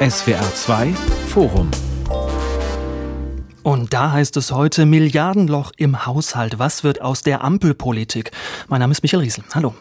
SWR 2 Forum und da heißt es heute Milliardenloch im Haushalt. Was wird aus der Ampelpolitik? Mein Name ist Michael Riesel. Hallo.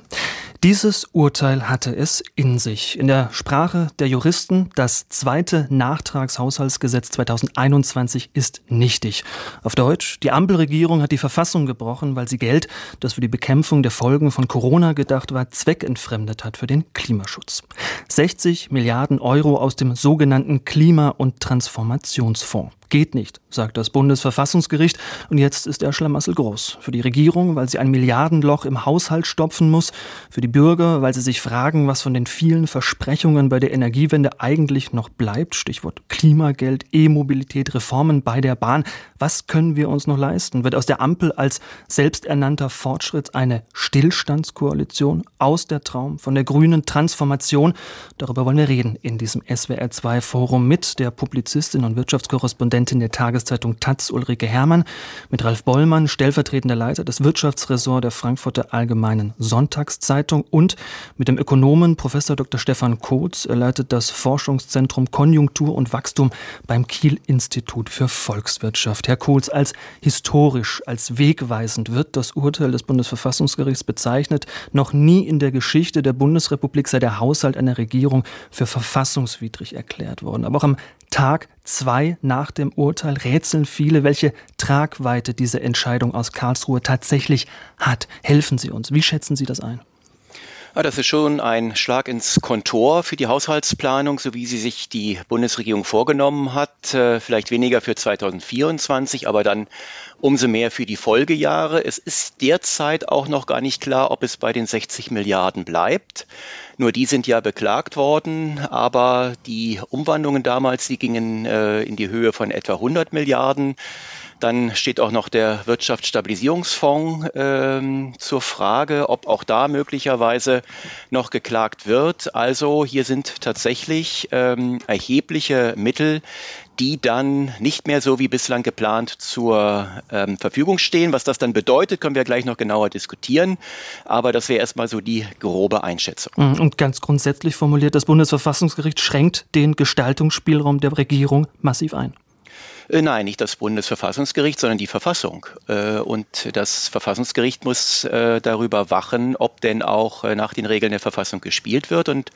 Dieses Urteil hatte es in sich. In der Sprache der Juristen, das zweite Nachtragshaushaltsgesetz 2021 ist nichtig. Auf Deutsch, die Ampelregierung hat die Verfassung gebrochen, weil sie Geld, das für die Bekämpfung der Folgen von Corona gedacht war, zweckentfremdet hat für den Klimaschutz. 60 Milliarden Euro aus dem sogenannten Klima- und Transformationsfonds. Geht nicht, sagt das Bundesverfassungsgericht. Und jetzt ist der Schlamassel groß. Für die Regierung, weil sie ein Milliardenloch im Haushalt stopfen muss. Für die Bürger, weil sie sich fragen, was von den vielen Versprechungen bei der Energiewende eigentlich noch bleibt. Stichwort Klimageld, E-Mobilität, Reformen bei der Bahn. Was können wir uns noch leisten? Wird aus der Ampel als selbsternannter Fortschritt eine Stillstandskoalition? Aus der Traum von der grünen Transformation? Darüber wollen wir reden in diesem SWR2-Forum mit der Publizistin und Wirtschaftskorrespondentin Korrespondentin der Tageszeitung Taz Ulrike Herrmann, mit Ralf Bollmann, stellvertretender Leiter des Wirtschaftsressorts der Frankfurter Allgemeinen Sonntagszeitung und mit dem Ökonomen Professor Dr. Stefan Kotz. Er leitet das Forschungszentrum Konjunktur und Wachstum beim Kiel Institut für Volkswirtschaft. Herr Kotz, als historisch, als wegweisend wird das Urteil des Bundesverfassungsgerichts bezeichnet. Noch nie in der Geschichte der Bundesrepublik sei der Haushalt einer Regierung für verfassungswidrig erklärt worden. Aber auch am Tag zwei nach dem Urteil rätseln viele, welche Tragweite diese Entscheidung aus Karlsruhe tatsächlich hat. Helfen Sie uns. Wie schätzen Sie das ein? Ja, das ist schon ein Schlag ins Kontor für die Haushaltsplanung, so wie sie sich die Bundesregierung vorgenommen hat. Äh, vielleicht weniger für 2024, aber dann umso mehr für die Folgejahre. Es ist derzeit auch noch gar nicht klar, ob es bei den 60 Milliarden bleibt. Nur die sind ja beklagt worden, aber die Umwandlungen damals, die gingen äh, in die Höhe von etwa 100 Milliarden. Dann steht auch noch der Wirtschaftsstabilisierungsfonds ähm, zur Frage, ob auch da möglicherweise noch geklagt wird. Also hier sind tatsächlich ähm, erhebliche Mittel, die dann nicht mehr so wie bislang geplant zur ähm, Verfügung stehen. Was das dann bedeutet, können wir gleich noch genauer diskutieren. Aber das wäre erstmal so die grobe Einschätzung. Mhm, und ganz grundsätzlich formuliert, das Bundesverfassungsgericht schränkt den Gestaltungsspielraum der Regierung massiv ein. Äh, nein, nicht das Bundesverfassungsgericht, sondern die Verfassung. Äh, und das Verfassungsgericht muss äh, darüber wachen, ob denn auch nach den Regeln der Verfassung gespielt wird. Und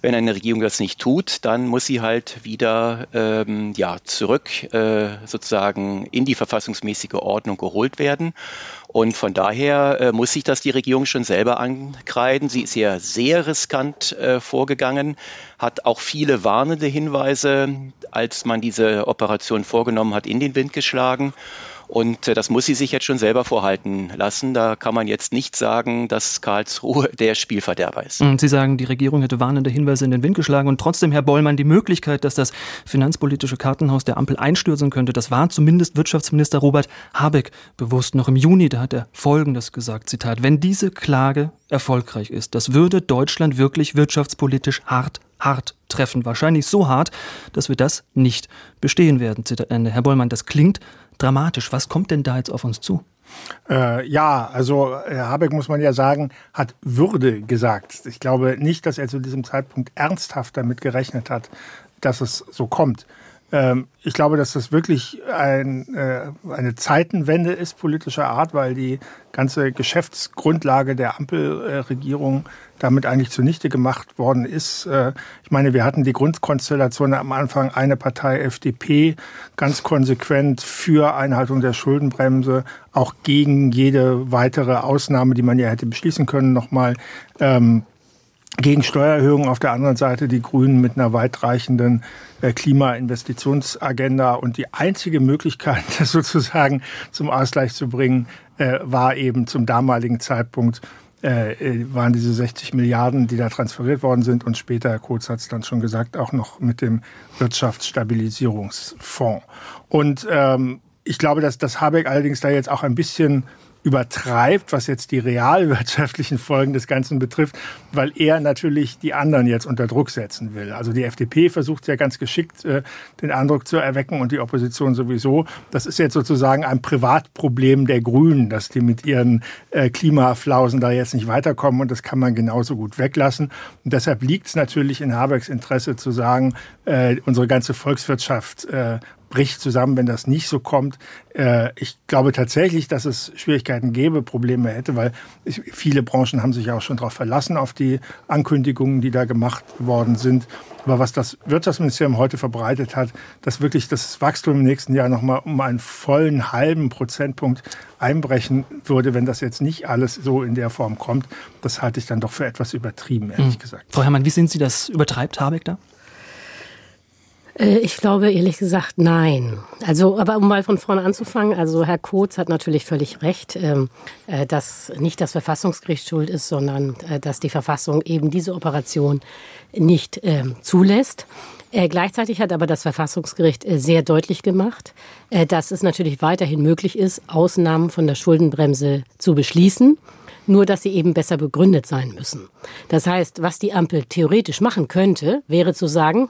wenn eine Regierung das nicht tut, dann muss sie halt wieder ähm, ja, zurück sozusagen in die verfassungsmäßige Ordnung geholt werden. Und von daher äh, muss sich das die Regierung schon selber ankreiden. Sie ist ja sehr riskant äh, vorgegangen, hat auch viele warnende Hinweise, als man diese Operation vorgenommen hat, in den Wind geschlagen. Und äh, das muss sie sich jetzt schon selber vorhalten lassen. Da kann man jetzt nicht sagen, dass Karlsruhe der Spielverderber ist. Und Sie sagen, die Regierung hätte warnende Hinweise in den Wind geschlagen und trotzdem, Herr Bollmann, die Möglichkeit, dass das finanzpolitische Kartenhaus der Ampel einstürzen könnte, das war zumindest Wirtschaftsminister Robert Habeck bewusst noch im Juni. Da hat er Folgendes gesagt, Zitat, wenn diese Klage erfolgreich ist, das würde Deutschland wirklich wirtschaftspolitisch hart hart treffen. Wahrscheinlich so hart, dass wir das nicht bestehen werden. Zitat Ende. Herr Bollmann, das klingt dramatisch. Was kommt denn da jetzt auf uns zu? Äh, ja, also Herr Habeck muss man ja sagen, hat Würde gesagt. Ich glaube nicht, dass er zu diesem Zeitpunkt ernsthaft damit gerechnet hat, dass es so kommt. Ähm, ich glaube, dass das wirklich ein, äh, eine Zeitenwende ist politischer Art, weil die ganze Geschäftsgrundlage der Ampelregierung damit eigentlich zunichte gemacht worden ist. Äh, ich meine, wir hatten die Grundkonstellation am Anfang eine Partei FDP ganz konsequent für Einhaltung der Schuldenbremse, auch gegen jede weitere Ausnahme, die man ja hätte beschließen können, nochmal ähm, gegen Steuererhöhungen auf der anderen Seite die Grünen mit einer weitreichenden äh, Klimainvestitionsagenda. Und die einzige Möglichkeit, das sozusagen zum Ausgleich zu bringen, äh, war eben zum damaligen Zeitpunkt äh, waren diese 60 Milliarden, die da transferiert worden sind und später, Herr Kurz hat es dann schon gesagt, auch noch mit dem Wirtschaftsstabilisierungsfonds. Und ähm, ich glaube, dass, dass Habeck allerdings da jetzt auch ein bisschen übertreibt, was jetzt die realwirtschaftlichen Folgen des Ganzen betrifft, weil er natürlich die anderen jetzt unter Druck setzen will. Also die FDP versucht ja ganz geschickt, äh, den Eindruck zu erwecken und die Opposition sowieso. Das ist jetzt sozusagen ein Privatproblem der Grünen, dass die mit ihren äh, Klimaflausen da jetzt nicht weiterkommen und das kann man genauso gut weglassen. Und deshalb liegt es natürlich in Habecks Interesse zu sagen, äh, unsere ganze Volkswirtschaft bricht zusammen, wenn das nicht so kommt. Äh, ich glaube tatsächlich, dass es Schwierigkeiten gäbe, Probleme hätte, weil viele Branchen haben sich auch schon darauf verlassen, auf die Ankündigungen, die da gemacht worden sind. Aber was das Wirtschaftsministerium heute verbreitet hat, dass wirklich das Wachstum im nächsten Jahr nochmal um einen vollen halben Prozentpunkt einbrechen würde, wenn das jetzt nicht alles so in der Form kommt, das halte ich dann doch für etwas übertrieben, ehrlich hm. gesagt. Frau Herrmann, wie sind Sie das? Übertreibt Habeck da? Äh, ich glaube ehrlich gesagt nein. Also, aber um mal von vorne anzufangen, also Herr Kotz hat natürlich völlig recht, ähm, äh, dass nicht das Verfassungsgericht schuld ist, sondern äh, dass die Verfassung eben diese Operation nicht ähm, zulässt. Gleichzeitig hat aber das Verfassungsgericht sehr deutlich gemacht, dass es natürlich weiterhin möglich ist, Ausnahmen von der Schuldenbremse zu beschließen nur dass sie eben besser begründet sein müssen. Das heißt, was die Ampel theoretisch machen könnte, wäre zu sagen,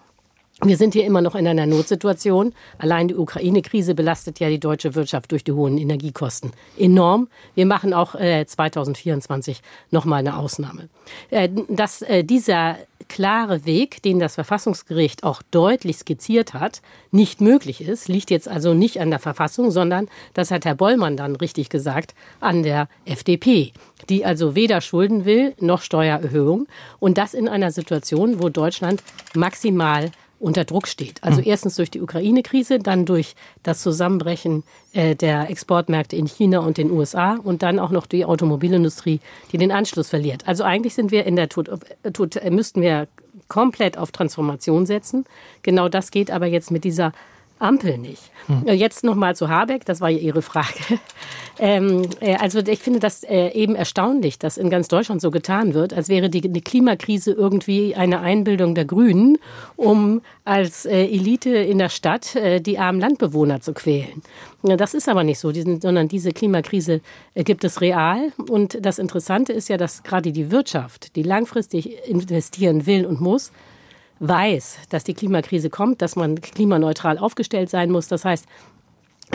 wir sind hier immer noch in einer Notsituation. Allein die Ukraine-Krise belastet ja die deutsche Wirtschaft durch die hohen Energiekosten enorm. Wir machen auch äh, 2024 nochmal eine Ausnahme. Äh, dass äh, dieser klare Weg, den das Verfassungsgericht auch deutlich skizziert hat, nicht möglich ist, liegt jetzt also nicht an der Verfassung, sondern, das hat Herr Bollmann dann richtig gesagt, an der FDP, die also weder Schulden will noch Steuererhöhung und das in einer Situation, wo Deutschland maximal unter Druck steht. Also hm. erstens durch die Ukraine-Krise, dann durch das Zusammenbrechen äh, der Exportmärkte in China und den USA und dann auch noch die Automobilindustrie, die den Anschluss verliert. Also eigentlich sind wir in der äh, äh, müssten wir komplett auf Transformation setzen. Genau das geht aber jetzt mit dieser Ampel nicht. Hm. Jetzt nochmal zu Habeck, das war ja Ihre Frage. Ähm, äh, also ich finde das äh, eben erstaunlich, dass in ganz Deutschland so getan wird, als wäre die, die Klimakrise irgendwie eine Einbildung der Grünen, um als äh, Elite in der Stadt äh, die armen Landbewohner zu quälen. Ja, das ist aber nicht so, sondern diese Klimakrise äh, gibt es real. Und das Interessante ist ja, dass gerade die Wirtschaft, die langfristig investieren will und muss, weiß, dass die Klimakrise kommt, dass man klimaneutral aufgestellt sein muss. Das heißt,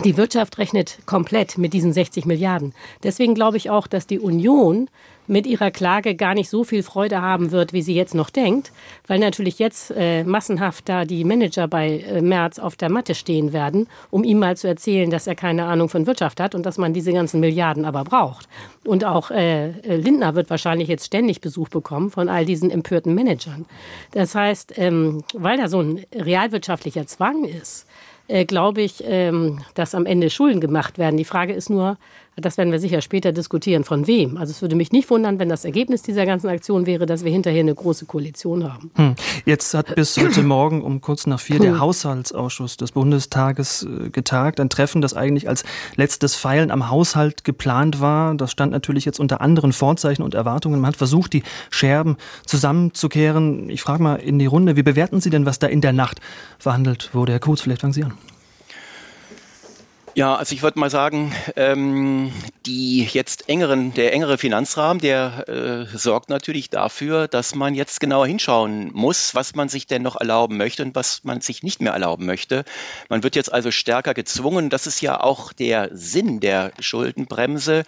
die Wirtschaft rechnet komplett mit diesen 60 Milliarden. Deswegen glaube ich auch, dass die Union mit ihrer Klage gar nicht so viel Freude haben wird, wie sie jetzt noch denkt, weil natürlich jetzt äh, massenhaft da die Manager bei äh, Merz auf der Matte stehen werden, um ihm mal zu erzählen, dass er keine Ahnung von Wirtschaft hat und dass man diese ganzen Milliarden aber braucht. Und auch äh, äh Lindner wird wahrscheinlich jetzt ständig Besuch bekommen von all diesen empörten Managern. Das heißt, ähm, weil da so ein realwirtschaftlicher Zwang ist, äh, glaube ich, ähm, dass am Ende Schulden gemacht werden. Die Frage ist nur, das werden wir sicher später diskutieren, von wem. Also es würde mich nicht wundern, wenn das Ergebnis dieser ganzen Aktion wäre, dass wir hinterher eine große Koalition haben. Hm. Jetzt hat bis heute Morgen um kurz nach vier der. Haushaltsausschuss des Bundestages äh, getagt. Ein Treffen, das eigentlich als letztes Feilen am Haushalt geplant war. Das stand natürlich jetzt unter anderen Vorzeichen und Erwartungen. Man hat versucht, die Scherben zusammenzukehren. Ich frage mal in die Runde, wie bewerten Sie denn, was da in der Nacht verhandelt wurde? Herr Kurz, vielleicht fangen Sie an. Ja, also ich würde mal sagen, ähm, die jetzt engeren, der engere Finanzrahmen, der äh, sorgt natürlich dafür, dass man jetzt genauer hinschauen muss, was man sich denn noch erlauben möchte und was man sich nicht mehr erlauben möchte. Man wird jetzt also stärker gezwungen, das ist ja auch der Sinn der Schuldenbremse,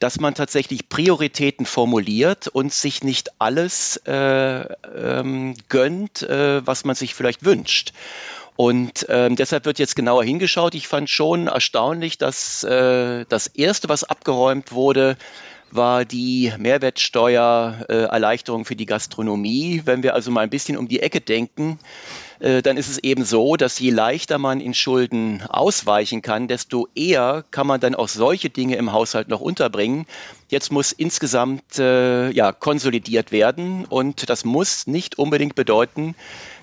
dass man tatsächlich Prioritäten formuliert und sich nicht alles äh, ähm, gönnt, äh, was man sich vielleicht wünscht. Und ähm, deshalb wird jetzt genauer hingeschaut. Ich fand schon erstaunlich, dass äh, das Erste, was abgeräumt wurde, war die Mehrwertsteuererleichterung für die Gastronomie. Wenn wir also mal ein bisschen um die Ecke denken, äh, dann ist es eben so, dass je leichter man in Schulden ausweichen kann, desto eher kann man dann auch solche Dinge im Haushalt noch unterbringen. Jetzt muss insgesamt äh, ja, konsolidiert werden und das muss nicht unbedingt bedeuten,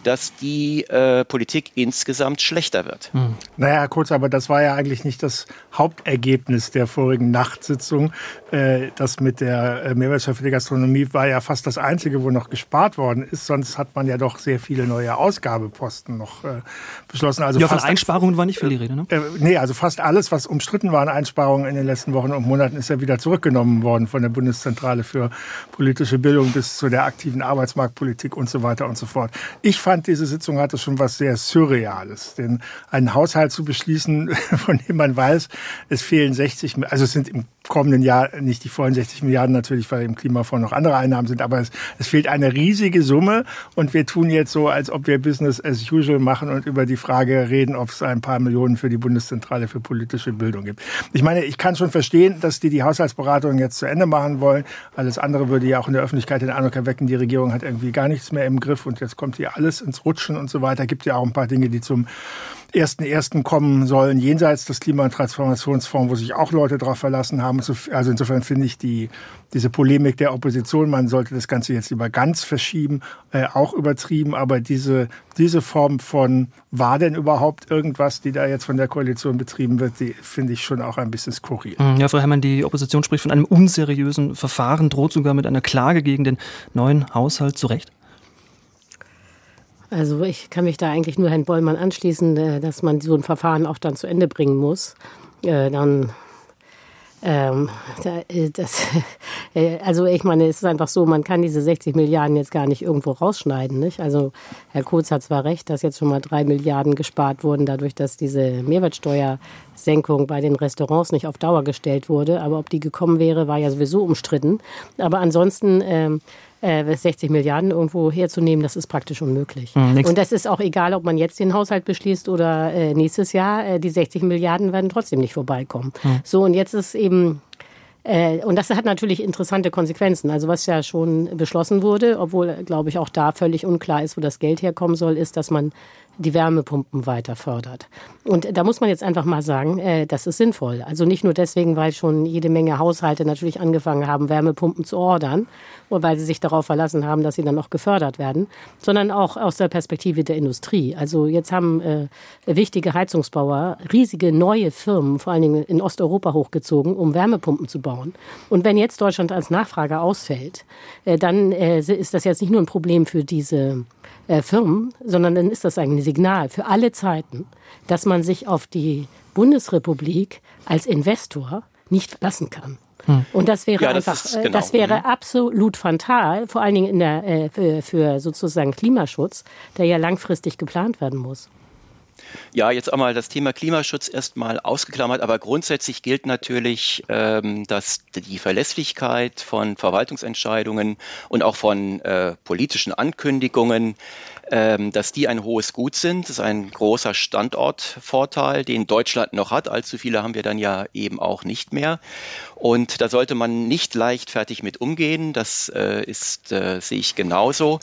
dass die äh, Politik insgesamt schlechter wird. Hm. Naja, kurz, aber das war ja eigentlich nicht das Hauptergebnis der vorigen Nachtsitzung. Äh, das mit der äh, Mehrwertsteuer für die Gastronomie war ja fast das Einzige, wo noch gespart worden ist. Sonst hat man ja doch sehr viele neue Ausgabeposten noch äh, beschlossen. Also ja, von Einsparungen war nicht viel die Rede, ne? Äh, nee, also fast alles, was umstritten war an Einsparungen in den letzten Wochen und Monaten, ist ja wieder zurückgenommen worden von der Bundeszentrale für politische Bildung bis zu der aktiven Arbeitsmarktpolitik und so weiter und so fort. Ich fand fand, diese Sitzung hatte schon was sehr Surreales. Denn einen Haushalt zu beschließen, von dem man weiß, es fehlen 60, also es sind im kommenden Jahr nicht die vollen 60 Milliarden natürlich, weil im Klimafonds noch andere Einnahmen sind, aber es, es fehlt eine riesige Summe und wir tun jetzt so, als ob wir Business as usual machen und über die Frage reden, ob es ein paar Millionen für die Bundeszentrale für politische Bildung gibt. Ich meine, ich kann schon verstehen, dass die die Haushaltsberatungen jetzt zu Ende machen wollen. Alles andere würde ja auch in der Öffentlichkeit den Eindruck erwecken, die Regierung hat irgendwie gar nichts mehr im Griff und jetzt kommt hier alles ins Rutschen und so weiter. Gibt ja auch ein paar Dinge, die zum ersten ersten kommen sollen, jenseits des Klima- und Transformationsfonds, wo sich auch Leute darauf verlassen haben. Also insofern finde ich die, diese Polemik der Opposition, man sollte das Ganze jetzt lieber ganz verschieben, äh, auch übertrieben. Aber diese, diese Form von, war denn überhaupt irgendwas, die da jetzt von der Koalition betrieben wird, die finde ich schon auch ein bisschen skurril. Mhm, ja, Frau Herrmann, die Opposition spricht von einem unseriösen Verfahren, droht sogar mit einer Klage gegen den neuen Haushalt zu Recht? Also ich kann mich da eigentlich nur Herrn Bollmann anschließen, äh, dass man so ein Verfahren auch dann zu Ende bringen muss. Äh, dann ähm, äh, das, also ich meine, es ist einfach so, man kann diese 60 Milliarden jetzt gar nicht irgendwo rausschneiden. Nicht? Also Herr Kurz hat zwar recht, dass jetzt schon mal drei Milliarden gespart wurden, dadurch, dass diese Mehrwertsteuersenkung bei den Restaurants nicht auf Dauer gestellt wurde. Aber ob die gekommen wäre, war ja sowieso umstritten. Aber ansonsten ähm, äh, 60 Milliarden irgendwo herzunehmen, das ist praktisch unmöglich. Mhm, und das ist auch egal, ob man jetzt den Haushalt beschließt oder äh, nächstes Jahr. Äh, die 60 Milliarden werden trotzdem nicht vorbeikommen. Mhm. So, und jetzt ist eben äh, und das hat natürlich interessante Konsequenzen. Also was ja schon beschlossen wurde, obwohl, glaube ich, auch da völlig unklar ist, wo das Geld herkommen soll, ist, dass man die Wärmepumpen weiter fördert. Und da muss man jetzt einfach mal sagen, äh, das ist sinnvoll. Also nicht nur deswegen, weil schon jede Menge Haushalte natürlich angefangen haben, Wärmepumpen zu ordern und weil sie sich darauf verlassen haben, dass sie dann auch gefördert werden, sondern auch aus der Perspektive der Industrie. Also jetzt haben äh, wichtige Heizungsbauer riesige neue Firmen, vor allen Dingen in Osteuropa hochgezogen, um Wärmepumpen zu bauen. Und wenn jetzt Deutschland als Nachfrage ausfällt, äh, dann äh, ist das jetzt nicht nur ein Problem für diese äh, Firmen, sondern dann ist das ein Signal für alle Zeiten, dass man sich auf die Bundesrepublik als Investor nicht verlassen kann. Hm. Und das wäre ja, das einfach, äh, genau. das wäre mhm. absolut fatal, vor allen Dingen in der, äh, für, für sozusagen Klimaschutz, der ja langfristig geplant werden muss. Ja, jetzt einmal das Thema Klimaschutz erstmal ausgeklammert, aber grundsätzlich gilt natürlich, ähm, dass die Verlässlichkeit von Verwaltungsentscheidungen und auch von äh, politischen Ankündigungen, dass die ein hohes Gut sind. Das ist ein großer Standortvorteil, den Deutschland noch hat. Allzu viele haben wir dann ja eben auch nicht mehr. Und da sollte man nicht leichtfertig mit umgehen. Das äh, ist, äh, sehe ich genauso.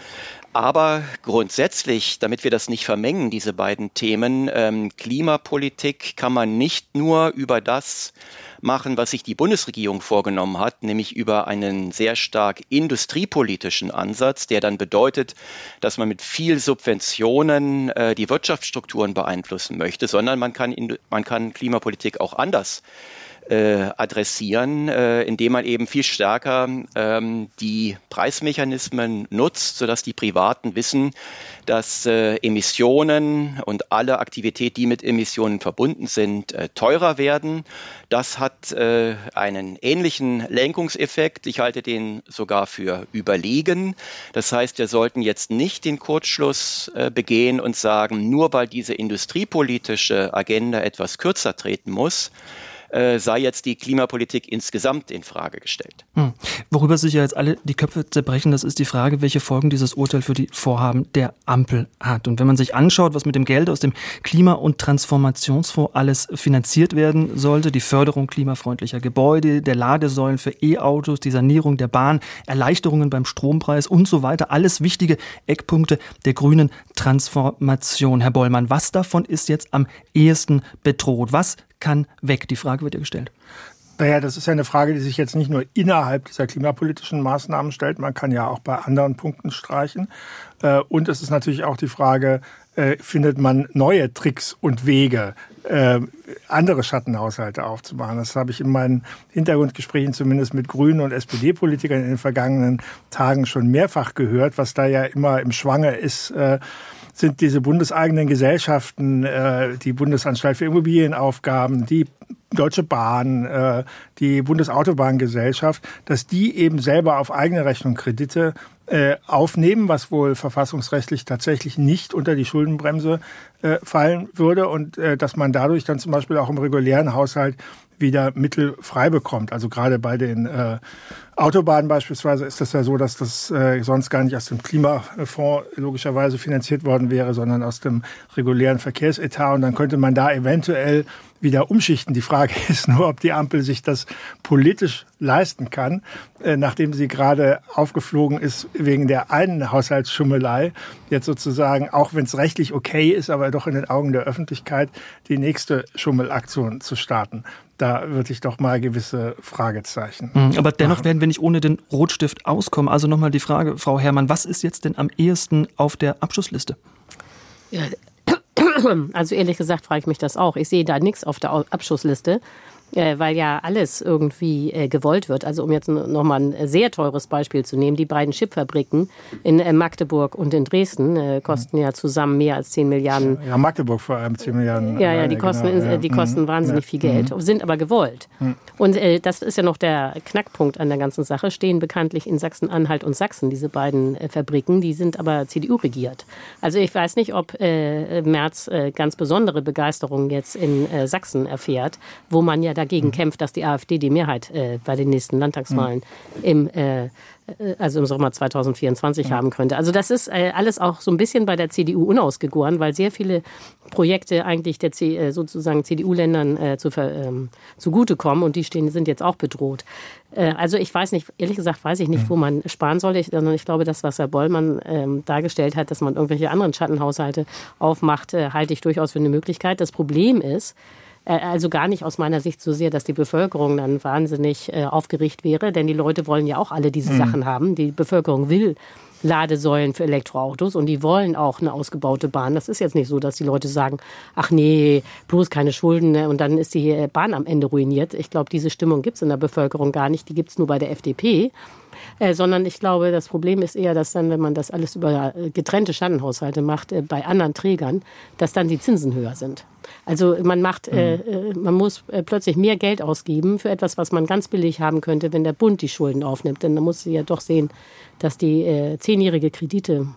Aber grundsätzlich, damit wir das nicht vermengen, diese beiden Themen, ähm, Klimapolitik kann man nicht nur über das machen, was sich die Bundesregierung vorgenommen hat, nämlich über einen sehr stark industriepolitischen Ansatz, der dann bedeutet, dass man mit viel Subventionen äh, die Wirtschaftsstrukturen beeinflussen möchte, sondern man kann, man kann Klimapolitik auch anders äh, adressieren, äh, indem man eben viel stärker ähm, die Preismechanismen nutzt, sodass die Privaten wissen, dass äh, Emissionen und alle Aktivität, die mit Emissionen verbunden sind, äh, teurer werden. Das hat äh, einen ähnlichen Lenkungseffekt. Ich halte den sogar für überlegen. Das heißt, wir sollten jetzt nicht den Kurzschluss begehen und sagen, nur weil diese industriepolitische Agenda etwas kürzer treten muss, äh, sei jetzt die Klimapolitik insgesamt in Frage gestellt. Hm. Worüber sich ja jetzt alle die Köpfe zerbrechen, das ist die Frage, welche Folgen dieses Urteil für die Vorhaben der Ampel hat. Und wenn man sich anschaut, was mit dem Geld aus dem Klima- und Transformationsfonds alles finanziert werden sollte, die Förderung klimafreundlicher Gebäude, der Ladesäulen für E-Autos, die Sanierung der Bahn, Erleichterungen beim Strompreis und so weiter, alles wichtige Eckpunkte der grünen Transformation. Herr Bollmann, was davon ist jetzt am ehesten bedroht? Was kann weg? Die Frage wird ja gestellt. Naja, das ist ja eine Frage, die sich jetzt nicht nur innerhalb dieser klimapolitischen Maßnahmen stellt. Man kann ja auch bei anderen Punkten streichen. Äh, und es ist natürlich auch die Frage, äh, findet man neue Tricks und Wege, äh, andere Schattenhaushalte aufzumachen. Das habe ich in meinen Hintergrundgesprächen zumindest mit Grünen und SPD-Politikern in den vergangenen Tagen schon mehrfach gehört, was da ja immer im Schwange ist sind diese bundeseigenen Gesellschaften, äh, die Bundesanstalt für Immobilienaufgaben, die Deutsche Bahn, äh, die Bundesautobahngesellschaft, dass die eben selber auf eigene Rechnung Kredite äh, aufnehmen, was wohl verfassungsrechtlich tatsächlich nicht unter die Schuldenbremse äh, fallen würde. Und äh, dass man dadurch dann zum Beispiel auch im regulären Haushalt wieder Mittel frei bekommt. Also gerade bei den äh, Autobahnen beispielsweise ist das ja so, dass das äh, sonst gar nicht aus dem Klimafonds logischerweise finanziert worden wäre, sondern aus dem regulären Verkehrsetat. Und dann könnte man da eventuell wieder umschichten. Die Frage ist nur, ob die Ampel sich das politisch leisten kann, äh, nachdem sie gerade aufgeflogen ist wegen der einen Haushaltsschummelei. Jetzt sozusagen, auch wenn es rechtlich okay ist, aber doch in den Augen der Öffentlichkeit, die nächste Schummelaktion zu starten. Da würde ich doch mal gewisse Fragezeichen. Mhm, aber dennoch machen. werden wir nicht ohne den Rotstift auskommen. Also nochmal die Frage, Frau Herrmann, was ist jetzt denn am ehesten auf der Abschlussliste? Ja, also ehrlich gesagt frage ich mich das auch. Ich sehe da nichts auf der Abschussliste weil ja alles irgendwie äh, gewollt wird. Also um jetzt nochmal ein sehr teures Beispiel zu nehmen, die beiden Chipfabriken in äh, Magdeburg und in Dresden äh, kosten ja zusammen mehr als 10 Milliarden. Ja, Magdeburg vor allem 10 Milliarden. Ja, ja, die kosten, genau, die kosten mhm. wahnsinnig viel Geld, mhm. sind aber gewollt. Mhm. Und äh, das ist ja noch der Knackpunkt an der ganzen Sache, stehen bekanntlich in Sachsen-Anhalt und Sachsen, diese beiden äh, Fabriken, die sind aber CDU regiert. Also ich weiß nicht, ob Merz ganz besondere Begeisterung jetzt in Sachsen erfährt, wo man ja dagegen mhm. kämpft, dass die AfD die Mehrheit äh, bei den nächsten Landtagswahlen mhm. im äh, also im Sommer 2024 ja. haben könnte. Also das ist äh, alles auch so ein bisschen bei der CDU unausgegoren, weil sehr viele Projekte eigentlich der C, äh, sozusagen CDU-Ländern äh, zu, ähm, zugutekommen und die stehen, sind jetzt auch bedroht. Äh, also ich weiß nicht, ehrlich gesagt weiß ich nicht, wo man sparen soll, ich, sondern ich glaube, das, was Herr Bollmann ähm, dargestellt hat, dass man irgendwelche anderen Schattenhaushalte aufmacht, äh, halte ich durchaus für eine Möglichkeit. Das Problem ist, äh, also gar nicht aus meiner Sicht so sehr, dass die Bevölkerung dann wahnsinnig äh, aufgeregt wäre, denn die Leute wollen ja auch alle diese mhm. Sachen haben. Die Bevölkerung will Ladesäulen für Elektroautos und die wollen auch eine ausgebaute Bahn. Das ist jetzt nicht so, dass die Leute sagen, ach nee, bloß keine Schulden ne, und dann ist die äh, Bahn am Ende ruiniert. Ich glaube, diese Stimmung gibt es in der Bevölkerung gar nicht, die gibt es nur bei der FDP. Äh, sondern ich glaube, das Problem ist eher, dass dann, wenn man das alles über äh, getrennte Schattenhaushalte macht, äh, bei anderen Trägern, dass dann die Zinsen höher sind. Also man macht, mhm. äh, man muss äh, plötzlich mehr Geld ausgeben für etwas, was man ganz billig haben könnte, wenn der Bund die Schulden aufnimmt. Denn da muss sie ja doch sehen, dass die äh, zehnjährige Kredite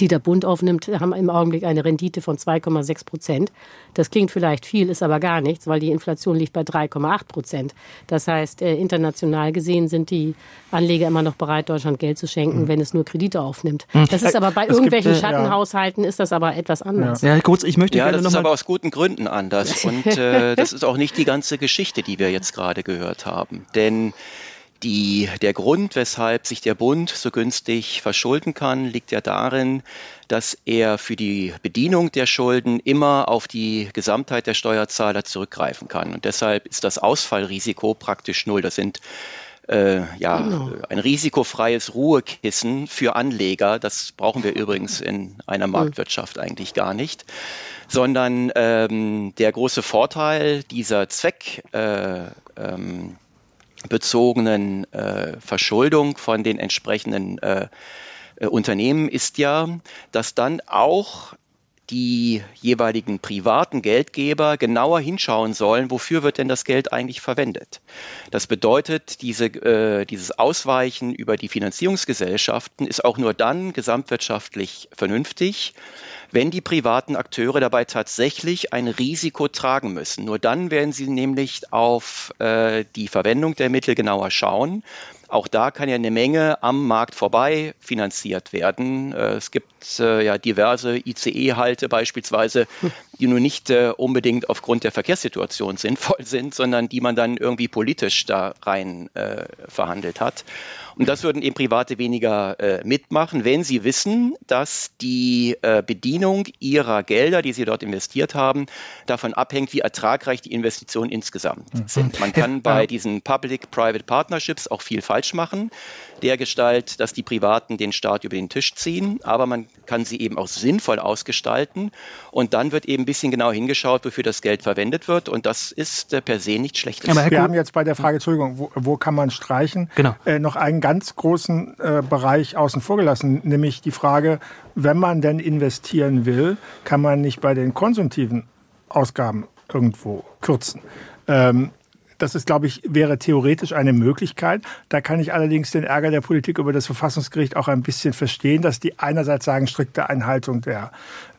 die der Bund aufnimmt, haben im Augenblick eine Rendite von 2,6 Prozent. Das klingt vielleicht viel, ist aber gar nichts, weil die Inflation liegt bei 3,8 Prozent. Das heißt, äh, international gesehen sind die Anleger immer noch bereit, Deutschland Geld zu schenken, mhm. wenn es nur Kredite aufnimmt. Mhm. Das ist aber bei es irgendwelchen gibt, äh, Schattenhaushalten ist das aber etwas anders. Ja, ja kurz, ich möchte ja, gerne das ist aber aus guten Gründen anders. Und äh, das ist auch nicht die ganze Geschichte, die wir jetzt gerade gehört haben. Denn die, der Grund, weshalb sich der Bund so günstig verschulden kann, liegt ja darin, dass er für die Bedienung der Schulden immer auf die Gesamtheit der Steuerzahler zurückgreifen kann. Und deshalb ist das Ausfallrisiko praktisch null. Das sind äh, ja, genau. ein risikofreies Ruhekissen für Anleger. Das brauchen wir übrigens in einer Marktwirtschaft eigentlich gar nicht. Sondern ähm, der große Vorteil dieser Zweck, äh, ähm, bezogenen äh, Verschuldung von den entsprechenden äh, äh, Unternehmen ist ja, dass dann auch die jeweiligen privaten Geldgeber genauer hinschauen sollen, wofür wird denn das Geld eigentlich verwendet. Das bedeutet, diese, äh, dieses Ausweichen über die Finanzierungsgesellschaften ist auch nur dann gesamtwirtschaftlich vernünftig, wenn die privaten Akteure dabei tatsächlich ein Risiko tragen müssen. Nur dann werden sie nämlich auf äh, die Verwendung der Mittel genauer schauen. Auch da kann ja eine Menge am Markt vorbei finanziert werden. Äh, es gibt äh, ja diverse ICE-Halte beispielsweise, die nur nicht äh, unbedingt aufgrund der Verkehrssituation sinnvoll sind, sondern die man dann irgendwie politisch da rein verhandelt hat. Und das würden eben Private weniger äh, mitmachen, wenn sie wissen, dass die äh, Bedienung ihrer Gelder, die sie dort investiert haben, davon abhängt, wie ertragreich die Investitionen insgesamt mhm. sind. Man kann bei diesen Public-Private Partnerships auch viel falsch machen der Gestalt, dass die Privaten den Staat über den Tisch ziehen, aber man kann sie eben auch sinnvoll ausgestalten und dann wird eben ein bisschen genau hingeschaut, wofür das Geld verwendet wird und das ist äh, per se nicht schlecht. Aber Wir haben jetzt bei der Frage, Entschuldigung, wo, wo kann man streichen, genau. äh, noch einen ganz großen äh, Bereich außen vor gelassen, nämlich die Frage, wenn man denn investieren will, kann man nicht bei den konsumtiven Ausgaben irgendwo kürzen. Ähm, das ist, glaube ich, wäre theoretisch eine Möglichkeit. Da kann ich allerdings den Ärger der Politik über das Verfassungsgericht auch ein bisschen verstehen, dass die einerseits sagen, strikte Einhaltung der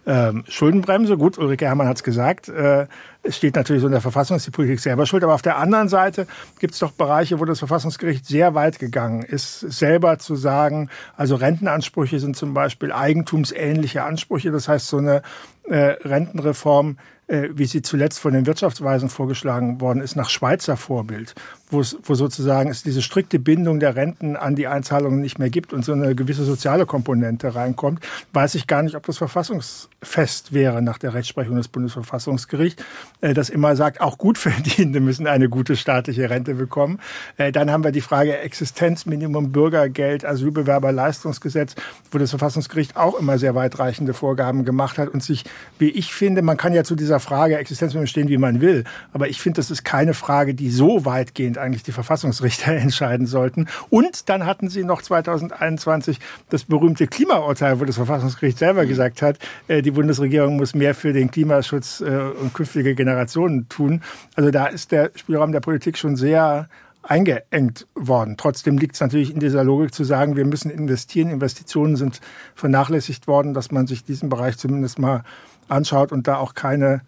ähm, Schuldenbremse. Gut, Ulrike Herrmann hat es gesagt. Äh, es steht natürlich so in der Verfassung, ist die Politik selber schuld. Aber auf der anderen Seite gibt es doch Bereiche, wo das Verfassungsgericht sehr weit gegangen ist, selber zu sagen, also Rentenansprüche sind zum Beispiel eigentumsähnliche Ansprüche. Das heißt, so eine äh, Rentenreform äh, wie sie zuletzt von den Wirtschaftsweisen vorgeschlagen worden ist, nach Schweizer Vorbild, wo sozusagen es diese strikte Bindung der Renten an die Einzahlungen nicht mehr gibt und so eine gewisse soziale Komponente reinkommt, weiß ich gar nicht, ob das verfassungsfest wäre nach der Rechtsprechung des Bundesverfassungsgerichts, äh, das immer sagt, auch Gutverdienende müssen eine gute staatliche Rente bekommen. Äh, dann haben wir die Frage Existenzminimum, Bürgergeld, Asylbewerberleistungsgesetz, wo das Verfassungsgericht auch immer sehr weitreichende Vorgaben gemacht hat und sich, wie ich finde, man kann ja zu dieser Frage Existenzminimum stehen, wie man will. Aber ich finde, das ist keine Frage, die so weitgehend eigentlich die Verfassungsrichter entscheiden sollten. Und dann hatten sie noch 2021 das berühmte Klimaurteil, wo das Verfassungsgericht selber gesagt hat, äh, die Bundesregierung muss mehr für den Klimaschutz äh, und künftige Generationen tun. Also da ist der Spielraum der Politik schon sehr eingeengt worden. Trotzdem liegt es natürlich in dieser Logik zu sagen, wir müssen investieren. Investitionen sind vernachlässigt worden, dass man sich diesen Bereich zumindest mal anschaut und da auch keine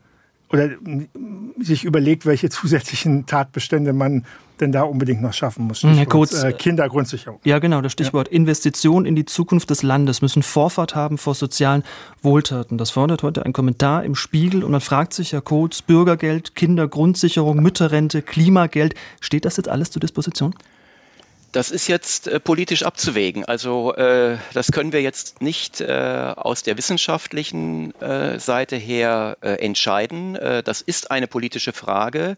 oder sich überlegt, welche zusätzlichen Tatbestände man denn da unbedingt noch schaffen muss. Stichwort, Herr Kurz, äh, Kindergrundsicherung. Ja, genau, das Stichwort ja. Investition in die Zukunft des Landes müssen Vorfahrt haben vor sozialen Wohltaten. Das fordert heute ein Kommentar im Spiegel und man fragt sich, Herr Kurz, Bürgergeld, Kindergrundsicherung, Mütterrente, Klimageld, steht das jetzt alles zur Disposition? Das ist jetzt äh, politisch abzuwägen. Also äh, das können wir jetzt nicht äh, aus der wissenschaftlichen äh, Seite her äh, entscheiden. Äh, das ist eine politische Frage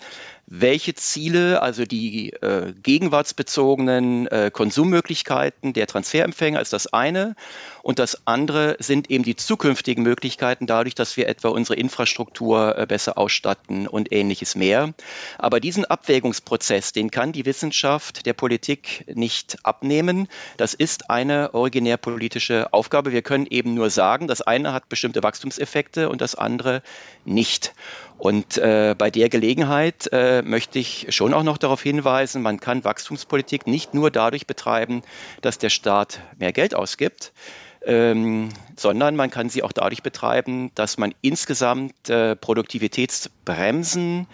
welche Ziele, also die äh, gegenwartsbezogenen äh, Konsummöglichkeiten der Transferempfänger ist das eine und das andere sind eben die zukünftigen Möglichkeiten dadurch, dass wir etwa unsere Infrastruktur äh, besser ausstatten und ähnliches mehr. Aber diesen Abwägungsprozess, den kann die Wissenschaft der Politik nicht abnehmen. Das ist eine originär politische Aufgabe. Wir können eben nur sagen, das eine hat bestimmte Wachstumseffekte und das andere nicht. Und äh, bei der Gelegenheit äh, möchte ich schon auch noch darauf hinweisen, man kann Wachstumspolitik nicht nur dadurch betreiben, dass der Staat mehr Geld ausgibt, ähm, sondern man kann sie auch dadurch betreiben, dass man insgesamt äh, Produktivitätsbremsen